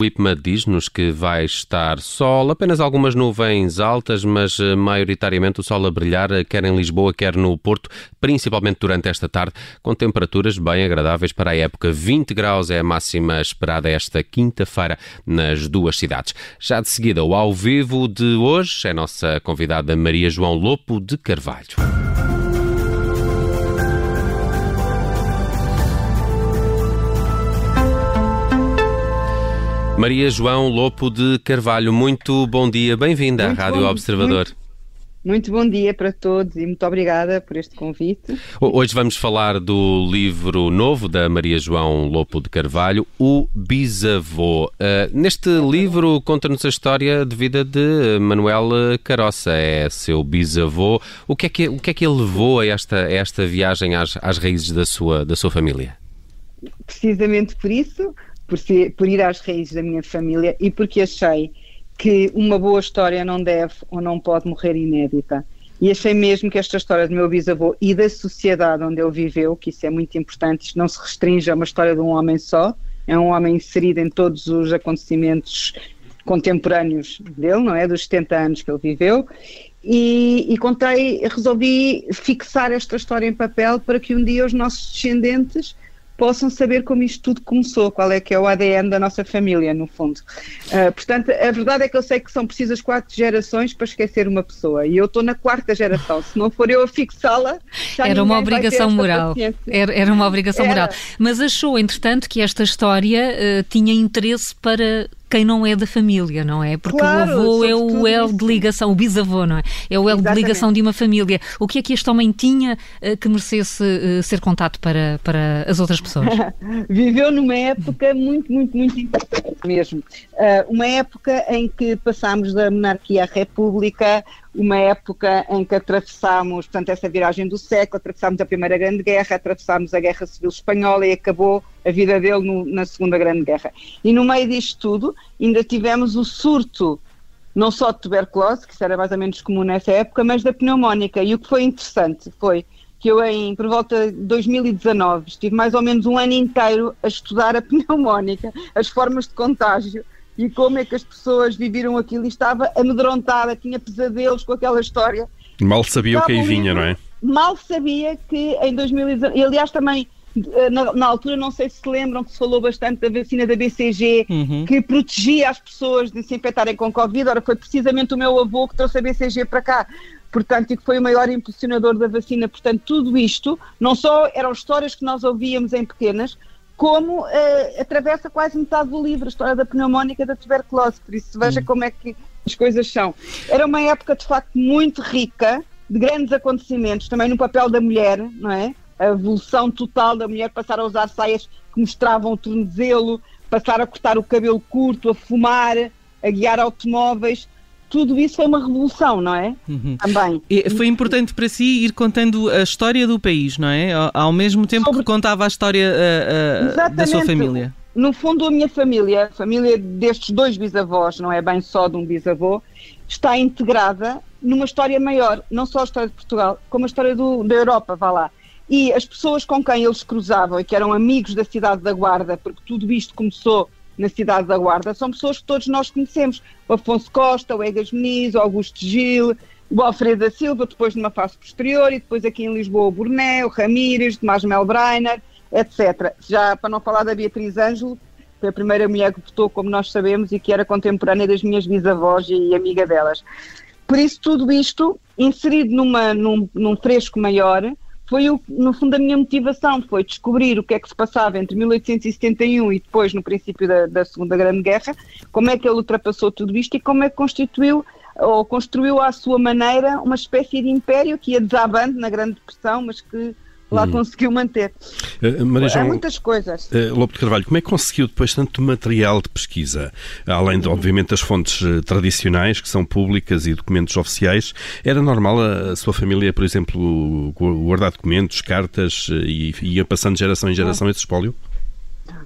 O IPMA diz-nos que vai estar sol, apenas algumas nuvens altas, mas eh, maioritariamente o sol a brilhar, eh, quer em Lisboa, quer no Porto, principalmente durante esta tarde, com temperaturas bem agradáveis para a época. 20 graus é a máxima esperada esta quinta-feira nas duas cidades. Já de seguida, o ao vivo de hoje é nossa convidada Maria João Lopo de Carvalho. Maria João Lopo de Carvalho, muito bom dia, bem-vinda à Rádio bom, Observador. Muito, muito, bom dia para todos e muito obrigada por este convite. Hoje vamos falar do livro novo da Maria João Lopo de Carvalho, O Bisavô. Uh, neste livro conta-nos a história de vida de Manuel Caroça, é seu bisavô. O que é que, o que, é que ele levou a esta, a esta viagem às, às raízes da sua, da sua família? Precisamente por isso por, por ir às raízes da minha família e porque achei que uma boa história não deve ou não pode morrer inédita. E achei mesmo que esta história do meu bisavô e da sociedade onde ele viveu, que isso é muito importante, isto não se restringe a uma história de um homem só, é um homem inserido em todos os acontecimentos contemporâneos dele, não é? Dos 70 anos que ele viveu. E, e contei, resolvi fixar esta história em papel para que um dia os nossos descendentes possam saber como isto tudo começou, qual é que é o ADN da nossa família, no fundo. Uh, portanto, a verdade é que eu sei que são precisas quatro gerações para esquecer uma pessoa, e eu estou na quarta geração, se não for eu a fixá-la, Era uma obrigação moral. Era, era, uma obrigação era. moral. Mas achou, entretanto, que esta história uh, tinha interesse para quem não é da família, não é? Porque claro, o avô é o elo de ligação, o bisavô, não é? É o elo de ligação de uma família. O que é que este homem tinha uh, que merecesse uh, ser contado para, para as outras pessoas? Viveu numa época muito, muito, muito importante mesmo. Uh, uma época em que passámos da monarquia à república, uma época em que atravessámos, portanto, essa viragem do século, atravessámos a Primeira Grande Guerra, atravessámos a Guerra Civil Espanhola e acabou a vida dele no, na Segunda Grande Guerra. E no meio disto tudo, ainda tivemos o surto, não só de tuberculose, que era mais ou menos comum nessa época, mas da pneumónica. E o que foi interessante foi que eu, em, por volta de 2019, estive mais ou menos um ano inteiro a estudar a pneumónica, as formas de contágio e como é que as pessoas viviram aquilo e estava amedrontada, tinha pesadelos com aquela história. Mal sabia o que aí vinha, não é? Mal sabia que em 2019, e aliás também eh, na, na, altura, não sei se se lembram que se falou bastante da vacina da BCG, uhum. que protegia as pessoas de se infectarem com Covid. Ora, foi precisamente o meu avô que trouxe a BCG para cá. Portanto, e que foi o maior impulsionador da vacina. Portanto, tudo isto, não só eram histórias que nós ouvíamos em pequenas, como uh, atravessa quase metade do livro, a história da pneumónica e da tuberculose, por isso veja hum. como é que as coisas são. Era uma época de facto muito rica, de grandes acontecimentos, também no papel da mulher, não é? A evolução total da mulher, passar a usar saias que mostravam o tornozelo, passar a cortar o cabelo curto, a fumar, a guiar automóveis tudo isso foi uma revolução, não é? Uhum. Também. E foi importante para si ir contando a história do país, não é? Ao mesmo tempo Sobre... que contava a história uh, uh, da sua família. No fundo, a minha família, a família destes dois bisavós, não é bem só de um bisavô, está integrada numa história maior, não só a história de Portugal, como a história do, da Europa, vá lá. E as pessoas com quem eles cruzavam e que eram amigos da cidade da Guarda, porque tudo isto começou na cidade da Guarda, são pessoas que todos nós conhecemos. O Afonso Costa, o Egas Meniz, o Augusto Gil, o Alfredo da Silva, depois numa fase posterior, e depois aqui em Lisboa o Burné, o Ramírez, Tomás Melbreiner, etc. Já para não falar da Beatriz Ângelo, foi a primeira mulher que votou, como nós sabemos, e que era contemporânea das minhas bisavós e amiga delas. Por isso, tudo isto inserido numa, num, num fresco maior, foi, o, no fundo, a minha motivação, foi descobrir o que é que se passava entre 1871 e depois, no princípio da, da Segunda Grande Guerra, como é que ele ultrapassou tudo isto e como é que constituiu ou construiu à sua maneira uma espécie de império que ia desabando na Grande Depressão, mas que lá hum. conseguiu manter. Uh, Há muitas coisas. Uh, Lobo de Carvalho, como é que conseguiu depois tanto material de pesquisa, além, de, obviamente, das fontes tradicionais, que são públicas e documentos oficiais? Era normal a, a sua família, por exemplo, guardar documentos, cartas e ia passando de geração em geração Não. esse espólio?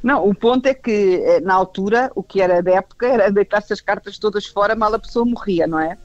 Não, o ponto é que, na altura, o que era da época era deitar-se as cartas todas fora, mal a pessoa morria, não é?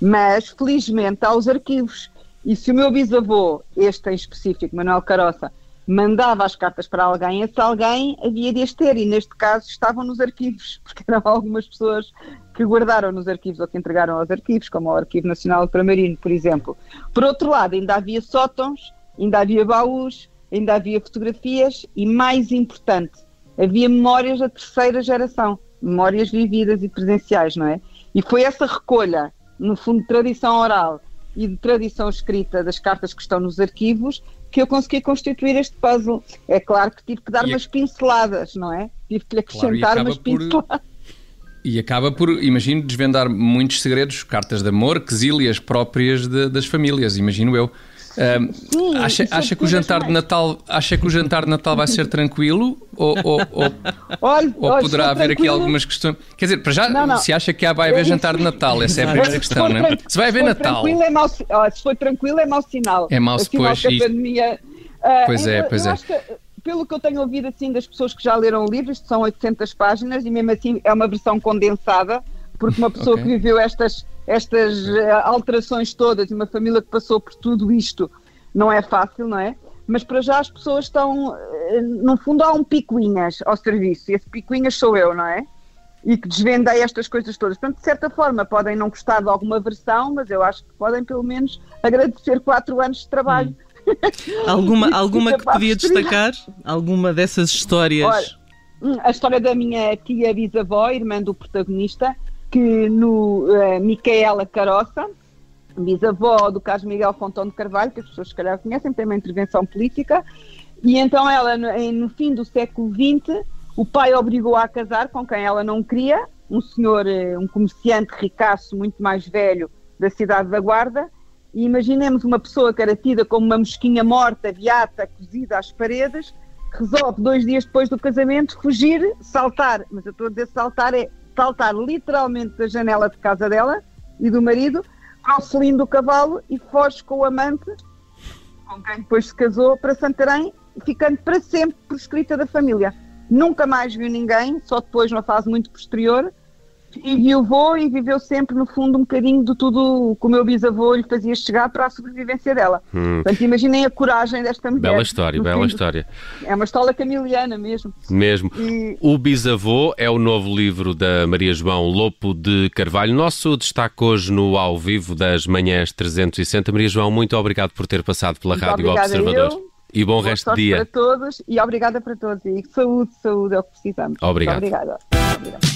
Mas, felizmente, há os arquivos e se o meu bisavô, este em específico, Manuel Caroça, mandava as cartas para alguém, esse alguém havia de as ter, e neste caso estavam nos arquivos, porque eram algumas pessoas que guardaram nos arquivos ou que entregaram aos arquivos, como o Arquivo Nacional Ultramarino, por exemplo. Por outro lado, ainda havia sótãos, ainda havia baús, ainda havia fotografias e, mais importante, havia memórias da terceira geração, memórias vividas e presenciais, não é? E foi essa recolha, no fundo, tradição oral e de tradição escrita das cartas que estão nos arquivos que eu consegui constituir este puzzle. É claro que tive que dar e umas pinceladas, não é? Tive que lhe acrescentar claro, umas pinceladas. E acaba por, imagino, desvendar muitos segredos, cartas de amor, quesílias próprias de, das famílias, imagino eu. Um, acha, acha que o jantar de Natal acha que o jantar de Natal vai ser tranquilo ou, ou, ou, olha, ou olha, poderá haver tranquilo. aqui algumas questões? Quer dizer, para já, não, não. se acha que vai haver jantar de Natal, essa é a primeira questão, não é? Se vai haver Natal. É mau, se for tranquilo, é mau sinal. É mau, depois. É pandemia, uh, pois é, pois é. Que, pelo que eu tenho ouvido assim das pessoas que já leram o livro, isto são 800 páginas e mesmo assim é uma versão condensada, porque uma pessoa okay. que viveu estas estas eh, alterações todas e uma família que passou por tudo isto não é fácil, não é? Mas para já as pessoas estão, eh, no fundo há um picuinhas ao serviço, e esse picuinhas sou eu, não é? E que desvendei estas coisas todas. Portanto, de certa forma, podem não gostar de alguma versão, mas eu acho que podem pelo menos agradecer quatro anos de trabalho. Hum. alguma alguma que podia destacar? Alguma dessas histórias? Olha, a história da minha tia bisavó, irmã do protagonista, que no uh, Micaela Caroça, bisavó do Carlos Miguel Fontão de Carvalho, que as pessoas se calhar conhecem, tem uma intervenção política, e então ela, no, no fim do século XX, o pai obrigou-a a casar com quem ela não queria, um senhor, eh, um comerciante ricaço, muito mais velho, da cidade da Guarda, e imaginemos uma pessoa que era tida como uma mosquinha morta, viata, cozida às paredes, resolve dois dias depois do casamento fugir, saltar, mas eu estou a dizer saltar é saltar literalmente da janela de casa dela e do marido ao selim do cavalo e foge com o amante, com quem depois se casou, para Santarém, ficando para sempre proscrita da família. Nunca mais viu ninguém, só depois, numa fase muito posterior, e viuvou e viveu sempre, no fundo, um bocadinho de tudo que o meu bisavô lhe fazia chegar para a sobrevivência dela. Hum. Portanto, imaginem a coragem desta mulher. Bela história, bela fim. história. É uma história camiliana mesmo. Mesmo. E... O Bisavô é o novo livro da Maria João Lopo de Carvalho. Nosso destaque hoje no Ao Vivo das Manhãs 360. Maria João, muito obrigado por ter passado pela muito Rádio Observador. Eu. E bom Boa resto de dia. para todos e obrigada para todos. E saúde, saúde é o que precisamos. Obrigado. Muito obrigada. obrigada.